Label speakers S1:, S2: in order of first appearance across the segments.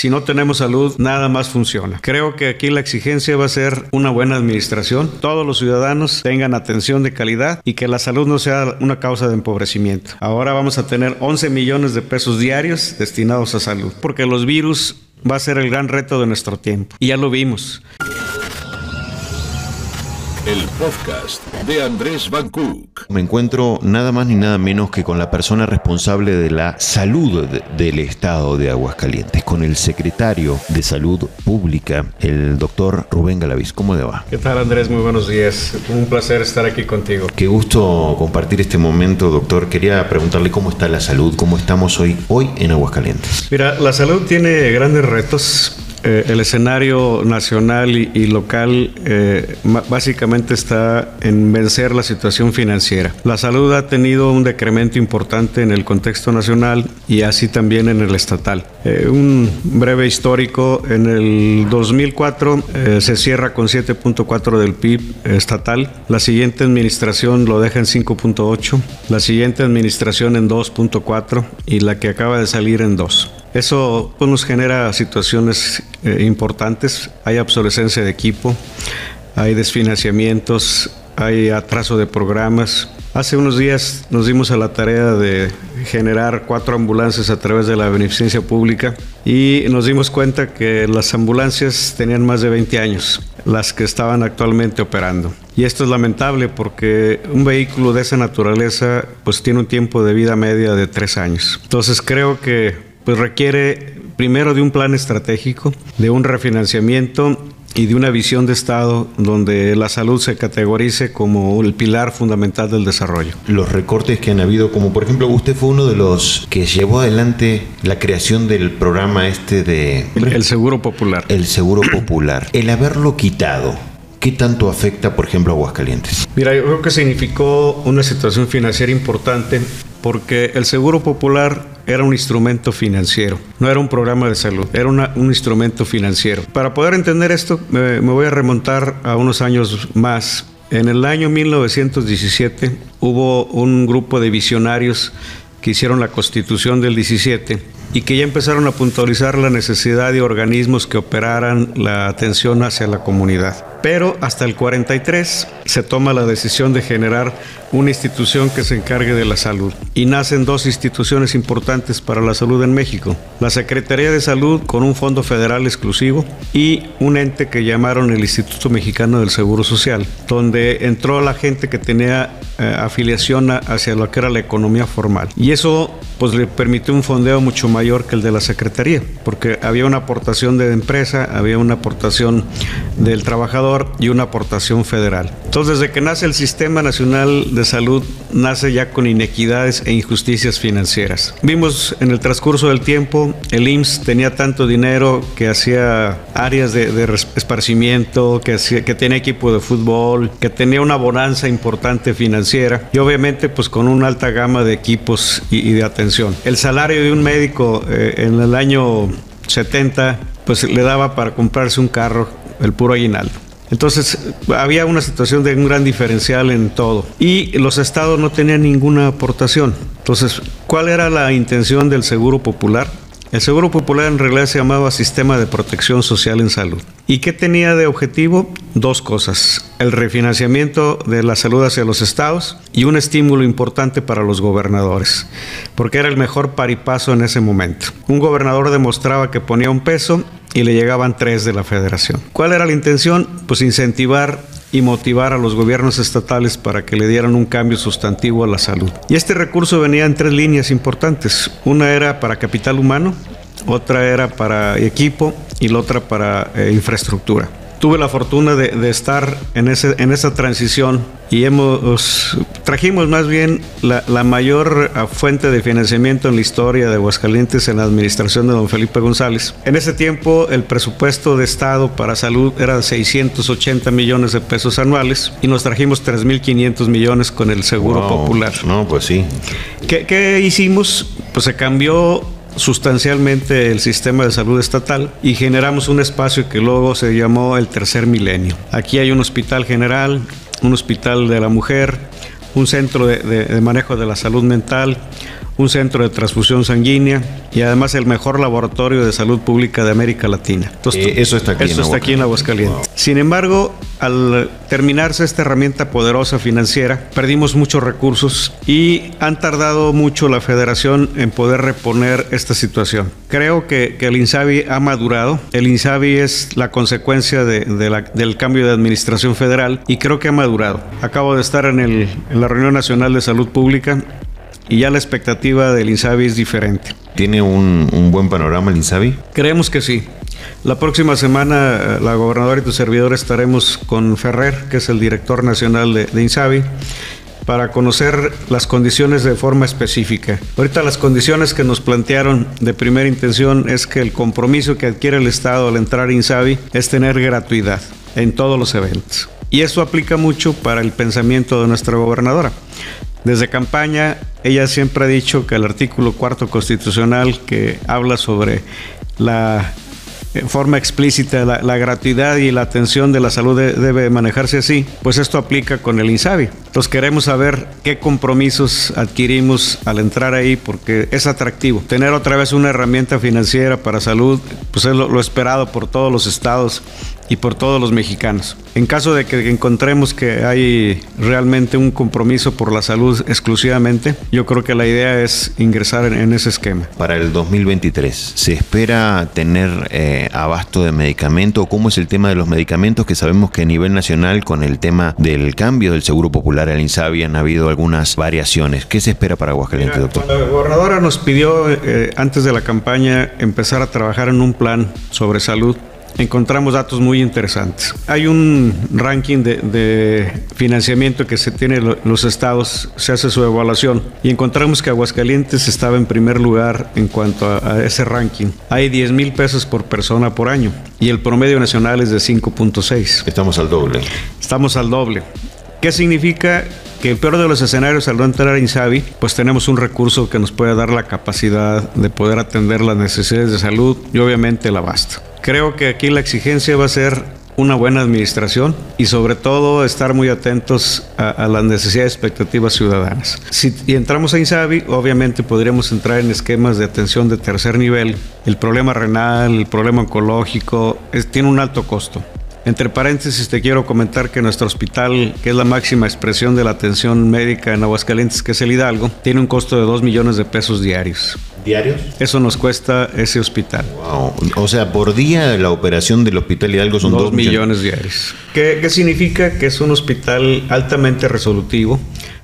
S1: Si no tenemos salud, nada más funciona. Creo que aquí la exigencia va a ser una buena administración, todos los ciudadanos tengan atención de calidad y que la salud no sea una causa de empobrecimiento. Ahora vamos a tener 11 millones de pesos diarios destinados a salud, porque los virus va a ser el gran reto de nuestro tiempo. Y ya lo vimos.
S2: El podcast de Andrés Van Cook.
S3: Me encuentro nada más ni nada menos que con la persona responsable de la salud del estado de Aguascalientes, con el secretario de Salud Pública, el doctor Rubén Galaviz. ¿Cómo le va?
S1: ¿Qué tal Andrés? Muy buenos días. Un placer estar aquí contigo.
S3: Qué gusto compartir este momento, doctor. Quería preguntarle cómo está la salud, cómo estamos hoy, hoy en Aguascalientes.
S1: Mira, la salud tiene grandes retos eh, el escenario nacional y, local eh, básicamente está en vencer la situación financiera. La salud ha tenido un decremento importante en el contexto nacional y así también en el estatal. Eh, un breve histórico, en el 2004 se cierra con 7.4 del PIB estatal, la siguiente administración lo deja en 5.8, la siguiente administración en 2.4 y la que acaba de salir en 2. Eso pues, nos genera situaciones eh, importantes. Hay obsolescencia de equipo, hay desfinanciamientos, hay atraso de programas. Hace unos días nos dimos a la tarea de generar cuatro ambulancias a través de la beneficencia pública y nos dimos cuenta que las ambulancias tenían más de 20 años, las que estaban actualmente operando. Y esto es lamentable porque un vehículo de esa naturaleza pues tiene un tiempo de vida media de tres años. Entonces creo que pues requiere primero de un plan estratégico, de un refinanciamiento y de una visión de Estado donde la salud se categorice como el pilar fundamental del desarrollo.
S3: Los recortes que han habido, como por ejemplo usted fue uno de los que llevó adelante la creación del programa este de...
S1: El Seguro Popular.
S3: El Seguro Popular. El haberlo quitado, ¿Qué tanto afecta, por ejemplo, a Aguascalientes?
S1: Mira, yo creo que significó una situación financiera importante porque el Seguro Popular era un instrumento financiero, no era un programa de salud, era un instrumento financiero. Para poder entender esto, me, me voy a remontar a unos años más. En el año 1917 hubo un grupo de visionarios que hicieron la constitución del 17 y que ya empezaron a puntualizar la necesidad de organismos que operaran la atención hacia la comunidad. Pero hasta el 43 se toma la decisión de generar una institución que se encargue de la salud. Y nacen dos instituciones importantes para la salud en México. La Secretaría de Salud con un fondo federal exclusivo y un ente que llamaron el Instituto Mexicano del Seguro Social, donde entró la gente que tenía eh, afiliación hacia lo que era la economía formal. Y eso pues le permitió un fondeo mucho mayor que el de la Secretaría, porque había una aportación de empresa, había una aportación del trabajador y una aportación federal. Entonces, desde que nace el Sistema Nacional de Salud, nace ya con inequidades e injusticias financieras. Vimos en el transcurso del tiempo, el IMSS tenía tanto dinero que hacía áreas de, esparcimiento, que, hacía, que tenía equipo de fútbol, que tenía una bonanza importante financiera y obviamente pues con una alta gama de equipos y de atención el salario de un médico eh, en el año 70 pues le daba para comprarse un carro, el puro aguinaldo. Entonces había una situación de un gran diferencial en todo y los estados no tenían ninguna aportación. Entonces, ¿cuál era la intención del Seguro Popular? El Seguro Popular en realidad se llamaba Sistema de Protección Social en Salud. ¿Y qué tenía de objetivo? Dos cosas. El refinanciamiento de la salud hacia los estados y un estímulo importante para los gobernadores, porque era el mejor paripaso en ese momento. Un gobernador demostraba que ponía un peso y le llegaban tres de la federación. ¿Cuál era la intención? Pues incentivar y motivar a los gobiernos estatales para que le dieran un cambio sustantivo a la salud. Y este recurso venía en tres líneas importantes. Una era para capital humano, otra era para equipo y la otra para eh, infraestructura tuve la fortuna de, estar en, ese, en esa transición y hemos, trajimos más bien la, mayor ah, fuente de financiamiento en la historia de Aguascalientes en la administración de don Felipe González. En ese tiempo el presupuesto de Estado para salud era de 680 millones de pesos anuales y nos trajimos 3.500 millones con el Seguro Popular.
S3: No, pues sí.
S1: ¿Qué, ¿Qué hicimos? Pues se cambió sustancialmente el sistema de salud estatal y generamos un espacio que luego se llamó el tercer milenio. Aquí hay un hospital general, un hospital de la mujer, un centro de, manejo de la salud mental, un centro de transfusión sanguínea y además el mejor laboratorio de salud pública de América Latina.
S3: Eh, eso está aquí,
S1: eso
S3: en,
S1: está aquí en Aguascalientes. Sin embargo, al terminarse esta herramienta poderosa financiera, perdimos muchos recursos y han tardado mucho la federación en poder reponer esta situación. Creo que, que el INSABI ha madurado. El INSABI es la consecuencia de, de la, del cambio de administración federal y creo que ha madurado. Acabo de estar en, el, en la reunión nacional de salud pública y ya la expectativa del INSABI es diferente.
S3: ¿Tiene un, un, buen panorama el INSABI?
S1: Creemos que sí. La próxima semana la gobernadora y tu servidor estaremos con Ferrer, que es el director nacional de, de INSABI, para conocer las condiciones de forma específica. Ahorita las condiciones que nos plantearon de primera intención es que el compromiso que adquiere el Estado al entrar a INSABI es tener gratuidad en todos los eventos. Y eso aplica mucho para el pensamiento de nuestra gobernadora. Desde campaña, ella siempre ha dicho que el artículo cuarto constitucional que habla sobre la en forma explícita la, la, gratuidad y la atención de la salud de, debe manejarse así, pues esto aplica con el INSABI. Entonces queremos saber qué compromisos adquirimos al entrar ahí porque es atractivo. Tener otra vez una herramienta financiera para salud, pues es lo, lo esperado por todos los estados y por todos los mexicanos. En caso de que encontremos que hay realmente un compromiso por la salud exclusivamente, yo creo que la idea es ingresar en, en ese esquema.
S3: Para el 2023, ¿se espera tener eh, abasto de medicamento? ¿Cómo es el tema de los medicamentos? Que sabemos que a nivel nacional, con el tema del cambio del Seguro Popular al INSABI, han habido algunas variaciones. ¿Qué se espera para Aguascalientes,
S1: Mira,
S3: doctor?
S1: La gobernadora nos pidió eh, antes de la campaña empezar a trabajar en un plan sobre salud encontramos datos muy interesantes. Hay un ranking de, de, financiamiento que se tiene en los estados, se hace su evaluación y encontramos que Aguascalientes estaba en primer lugar en cuanto a, a ese ranking. Hay 10 mil pesos por persona por año y el promedio nacional es de 5.6.
S3: Estamos al doble.
S1: Estamos al doble. ¿Qué significa? Que el peor de los escenarios al no entrar a Insabi, pues tenemos un recurso que nos puede dar la capacidad de poder atender las necesidades de salud y obviamente el abasto. Creo que aquí la exigencia va a ser una buena administración y sobre todo estar muy atentos a, a las necesidades y expectativas ciudadanas. Si entramos a Insabi, obviamente podríamos entrar en esquemas de atención de tercer nivel. El problema renal, el problema oncológico, es, tiene un alto costo. Entre paréntesis, te quiero comentar que nuestro hospital, que es la máxima expresión de la atención médica en Aguascalientes, que es el Hidalgo, tiene un costo de 2 millones de pesos diarios.
S3: ¿Diarios?
S1: Eso nos cuesta ese hospital.
S3: Wow. O sea, por día la operación del Hospital Hidalgo son
S1: 2 millones, millones diarios. ¿Qué, ¿Qué significa? Que es un hospital altamente resolutivo,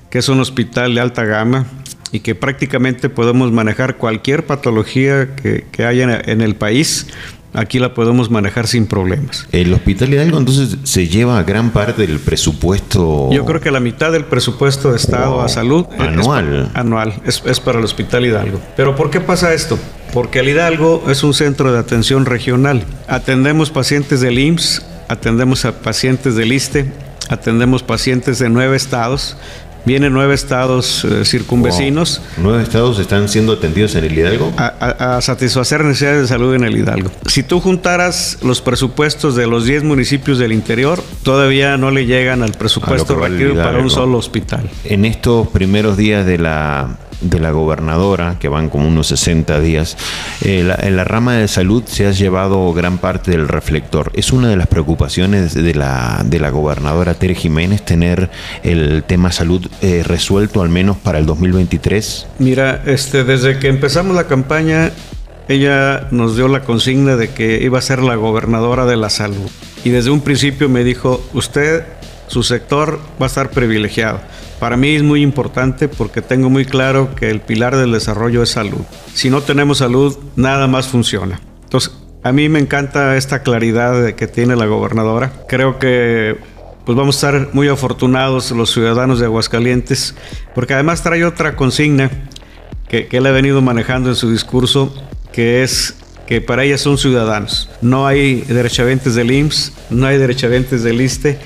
S1: que es un hospital de alta gama, y que prácticamente podemos manejar cualquier patología que, que haya en el país aquí la podemos manejar sin problemas.
S3: ¿El Hospital Hidalgo entonces se lleva gran parte del presupuesto?
S1: Yo creo que la mitad del presupuesto de Estado wow. a salud
S3: anual.
S1: Es, anual es, es, para el Hospital Hidalgo. Pero ¿por qué pasa esto? Porque el Hidalgo es un centro de atención regional. Atendemos pacientes del IMSS, atendemos a pacientes del ISTE, atendemos pacientes de nueve estados, Vienen nueve estados eh, circunvecinos.
S3: Wow. ¿Nueve estados están siendo atendidos en el Hidalgo?
S1: A, a, a, satisfacer necesidades de salud en el Hidalgo. Si tú juntaras los presupuestos de los 10 municipios del interior, todavía no le llegan al presupuesto requerido para un solo hospital.
S3: En estos primeros días de la de la gobernadora, que van como unos 60 días, eh, la, en la rama de salud se ha llevado gran parte del reflector. ¿Es una de las preocupaciones de la, de la gobernadora Tere Jiménez tener el tema salud eh, resuelto al menos para el 2023?
S1: Mira, este, desde que empezamos la campaña, ella nos dio la consigna de que iba a ser la gobernadora de la salud. Y desde un principio me dijo, usted, su sector va a estar privilegiado. Para mí es muy importante porque tengo muy claro que el pilar del desarrollo es salud. Si no tenemos salud, nada más funciona. Entonces, a mí me encanta esta claridad que tiene la gobernadora. Creo que pues vamos a estar muy afortunados los ciudadanos de Aguascalientes, porque además trae otra consigna que, que él ha venido manejando en su discurso, que es que para ella son ciudadanos. No hay derechohabientes del IMSS, no hay derechohabientes del ISTE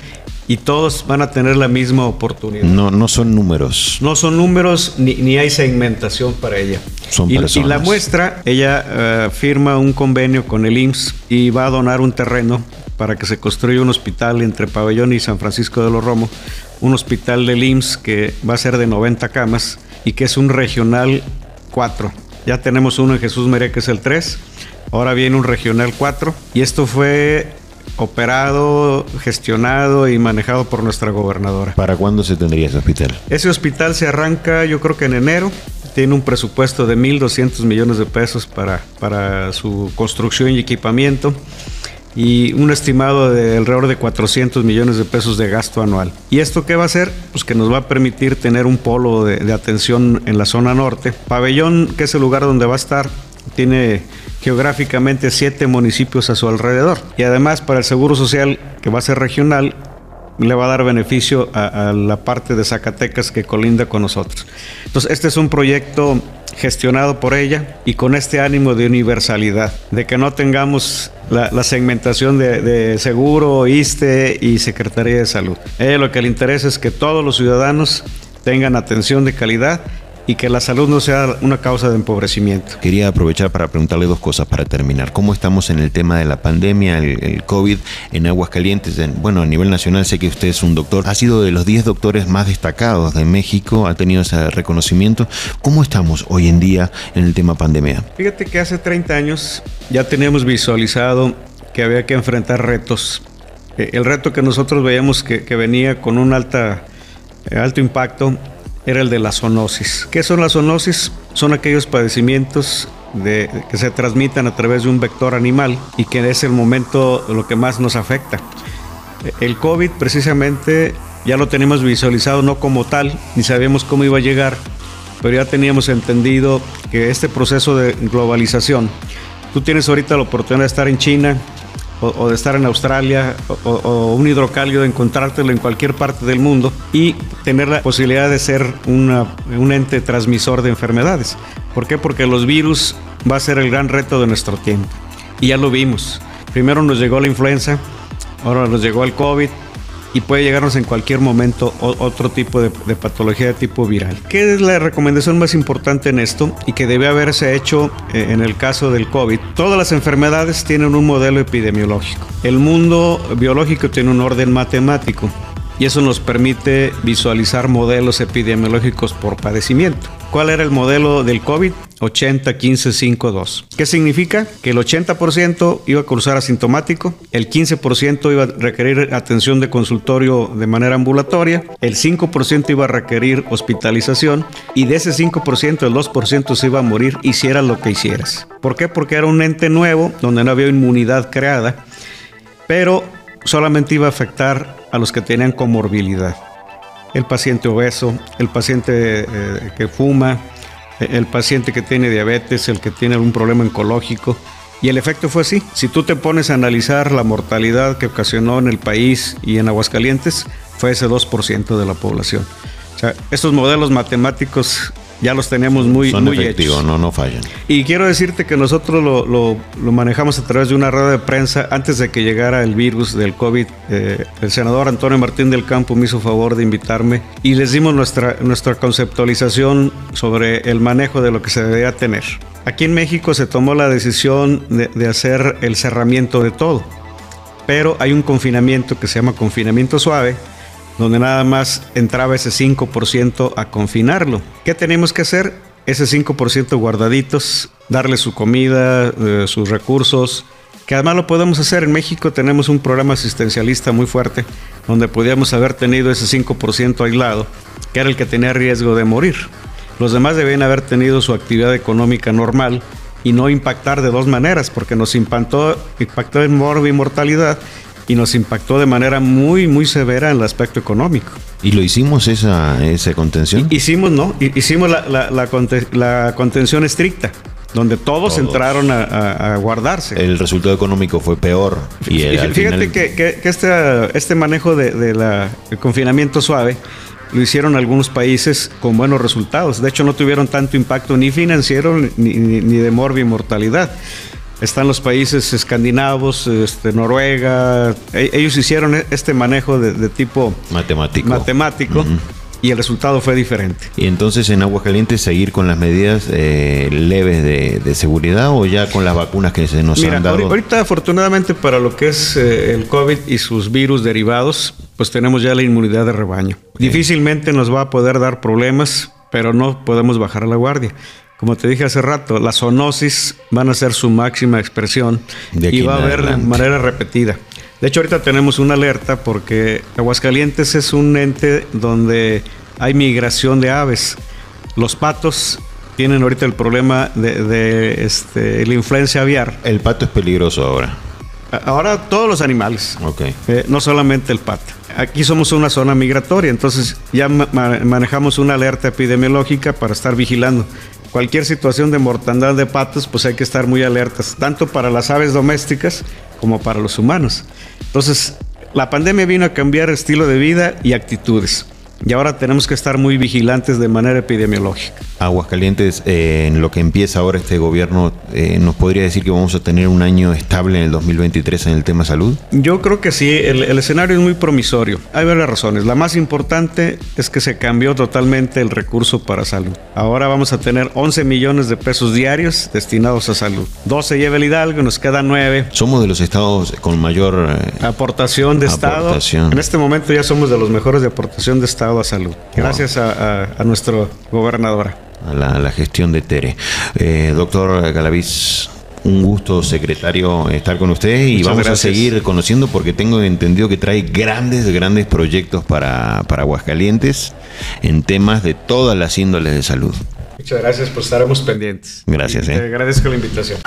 S1: y todos van a tener la misma oportunidad.
S3: No, no son números.
S1: No son números ni, ni hay segmentación para ella.
S3: Son
S1: y,
S3: personas.
S1: y la muestra, ella uh, firma un convenio con el IMSS y va a donar un terreno para que se construya un hospital entre Pabellón y San Francisco de los Romos, un hospital del IMSS que va a ser de 90 camas y que es un regional 4. Ya tenemos uno en Jesús María que es el 3. Ahora viene un regional 4. Y esto fue operado, gestionado y manejado por nuestra gobernadora.
S3: ¿Para cuándo se tendría ese hospital?
S1: Ese hospital se arranca yo creo que en enero. Tiene un presupuesto de 1.200 millones de pesos para, para su construcción y equipamiento y un estimado de alrededor de 400 millones de pesos de gasto anual. ¿Y esto qué va a hacer? Pues que nos va a permitir tener un polo de, de atención en la zona norte. Pabellón, que es el lugar donde va a estar, tiene geográficamente siete municipios a su alrededor. Y además para el Seguro Social, que va a ser regional, le va a dar beneficio a, la parte de Zacatecas que colinda con nosotros. Entonces, este es un proyecto gestionado por ella y con este ánimo de universalidad, de que no tengamos la, segmentación de, seguro, ISTE y Secretaría de Salud. Ella lo que le interesa es que todos los ciudadanos tengan atención de calidad y que la salud no sea una causa de empobrecimiento.
S3: Quería aprovechar para preguntarle dos cosas para terminar. ¿Cómo estamos en el tema de la pandemia, el, el COVID en Aguascalientes? En, bueno, a nivel nacional sé que usted es un doctor, ha sido de los 10 doctores más destacados de México, ha tenido ese reconocimiento. ¿Cómo estamos hoy en día en el tema pandemia?
S1: Fíjate que hace 30 años ya teníamos visualizado que había que enfrentar retos. Eh, el reto que nosotros veíamos que, que venía con un alta, eh, alto impacto era el de la zoonosis. ¿Qué son las zoonosis? Son aquellos padecimientos de, que se transmitan a través de un vector animal y que es el momento lo que más nos afecta. El COVID precisamente ya lo tenemos visualizado no como tal, ni sabíamos cómo iba a llegar, pero ya teníamos entendido que este proceso de globalización, tú tienes ahorita la oportunidad de estar en China, o, de estar en Australia o, o, un hidrocálido, encontrártelo en cualquier parte del mundo y tener la posibilidad de ser una, un ente transmisor de enfermedades. ¿Por qué? Porque los virus va a ser el gran reto de nuestro tiempo. Y ya lo vimos. Primero nos llegó la influenza, ahora nos llegó el COVID, y puede llegarnos en cualquier momento otro tipo de, patología de tipo viral. ¿Qué es la recomendación más importante en esto y que debe haberse hecho eh, en el caso del COVID? Todas las enfermedades tienen un modelo epidemiológico. El mundo biológico tiene un orden matemático y eso nos permite visualizar modelos epidemiológicos por padecimiento. ¿Cuál era el modelo del COVID? 80, 15, 5, 2. ¿Qué significa? Que el 80% iba a cruzar asintomático, el 15% iba a requerir atención de consultorio de manera ambulatoria, el 5% iba a requerir hospitalización y de ese 5% el 2% se iba a morir hiciera lo que hicieras. ¿Por qué? Porque era un ente nuevo donde no había inmunidad creada, pero solamente iba a afectar a los que tenían comorbilidad. El paciente obeso, el paciente eh, que fuma, el paciente que tiene diabetes, el que tiene algún problema oncológico. Y el efecto fue así. Si tú te pones a analizar la mortalidad que ocasionó en el país y en Aguascalientes, fue ese 2% de la población. O sea, estos modelos matemáticos ya los tenemos muy,
S3: Son
S1: muy
S3: efectivos,
S1: hechos.
S3: no, no fallan.
S1: Y quiero decirte que nosotros lo, lo, lo, manejamos a través de una rueda de prensa antes de que llegara el virus del COVID. Eh, el senador Antonio Martín del Campo me hizo favor de invitarme y les dimos nuestra, nuestra conceptualización sobre el manejo de lo que se debía tener. Aquí en México se tomó la decisión de, de hacer el cerramiento de todo, pero hay un confinamiento que se llama confinamiento suave, donde nada más entraba ese 5% a confinarlo. ¿Qué tenemos que hacer? Ese 5% guardaditos, darle su comida, eh, sus recursos, que además lo podemos hacer. En México tenemos un programa asistencialista muy fuerte, donde podíamos haber tenido ese 5% aislado, que era el que tenía riesgo de morir. Los demás debían haber tenido su actividad económica normal y no impactar de dos maneras, porque nos impactó, impactó en mortalidad y nos impactó de manera muy, muy severa en el aspecto económico.
S3: ¿Y lo hicimos esa, esa contención?
S1: Hicimos, ¿no? Hicimos la, la, la, la contención estricta donde todos, todos. entraron a, a, a, guardarse.
S3: El resultado económico fue peor. Y el,
S1: Fíjate final... que, que, que, este, este manejo de, de la, el confinamiento suave lo hicieron algunos países con buenos resultados. De hecho, no tuvieron tanto impacto ni financiero ni, ni, ni de morbi-mortalidad están los países escandinavos, este, Noruega, e ellos hicieron este manejo de, de tipo
S3: matemático.
S1: matemático uh -huh. Y el resultado fue diferente.
S3: ¿Y entonces en Aguascalientes seguir con las medidas eh, leves de, de, seguridad o ya con las vacunas que se nos
S1: Mira,
S3: han dado?
S1: Ahorita, afortunadamente, para lo que es eh, el COVID y sus virus derivados, pues tenemos ya la inmunidad de rebaño. Okay. Difícilmente nos va a poder dar problemas, pero no podemos bajar la guardia como te dije hace rato, las zoonosis van a ser su máxima expresión y va a haber de manera repetida. De hecho, ahorita tenemos una alerta porque Aguascalientes es un ente donde hay migración de aves. Los patos tienen ahorita el problema de, este, la influencia aviar.
S3: El pato es peligroso ahora.
S1: Ahora todos los animales,
S3: okay.
S1: Eh, no solamente el pato. Aquí somos una zona migratoria, entonces ya manejamos una alerta epidemiológica para estar vigilando. Cualquier situación de mortandad de patos, pues hay que estar muy alertas, tanto para las aves domésticas como para los humanos. Entonces, la pandemia vino a cambiar estilo de vida y actitudes y ahora tenemos que estar muy vigilantes de manera epidemiológica.
S3: Aguascalientes, eh, en lo que empieza ahora este gobierno, eh, ¿nos podría decir que vamos a tener un año estable en el 2023 en el tema salud?
S1: Yo creo que sí, el, escenario es muy promisorio. Hay varias razones. La más importante es que se cambió totalmente el recurso para salud. Ahora vamos a tener 11 millones de pesos diarios destinados a salud. 12 lleva el Hidalgo, nos quedan 9.
S3: Somos de los estados con mayor
S1: eh, aportación de Estado. En este momento ya somos de los mejores de aportación de Estado a salud. Gracias a, nuestro gobernador.
S3: A la, gestión de Tere. Eh, doctor Galaviz, un gusto, secretario, estar con usted y vamos a seguir conociendo porque tengo entendido que trae grandes, grandes proyectos para, para Aguascalientes en temas de todas las índoles de salud.
S1: Muchas gracias, pues estaremos pendientes.
S3: Gracias.
S1: Te eh. agradezco la invitación.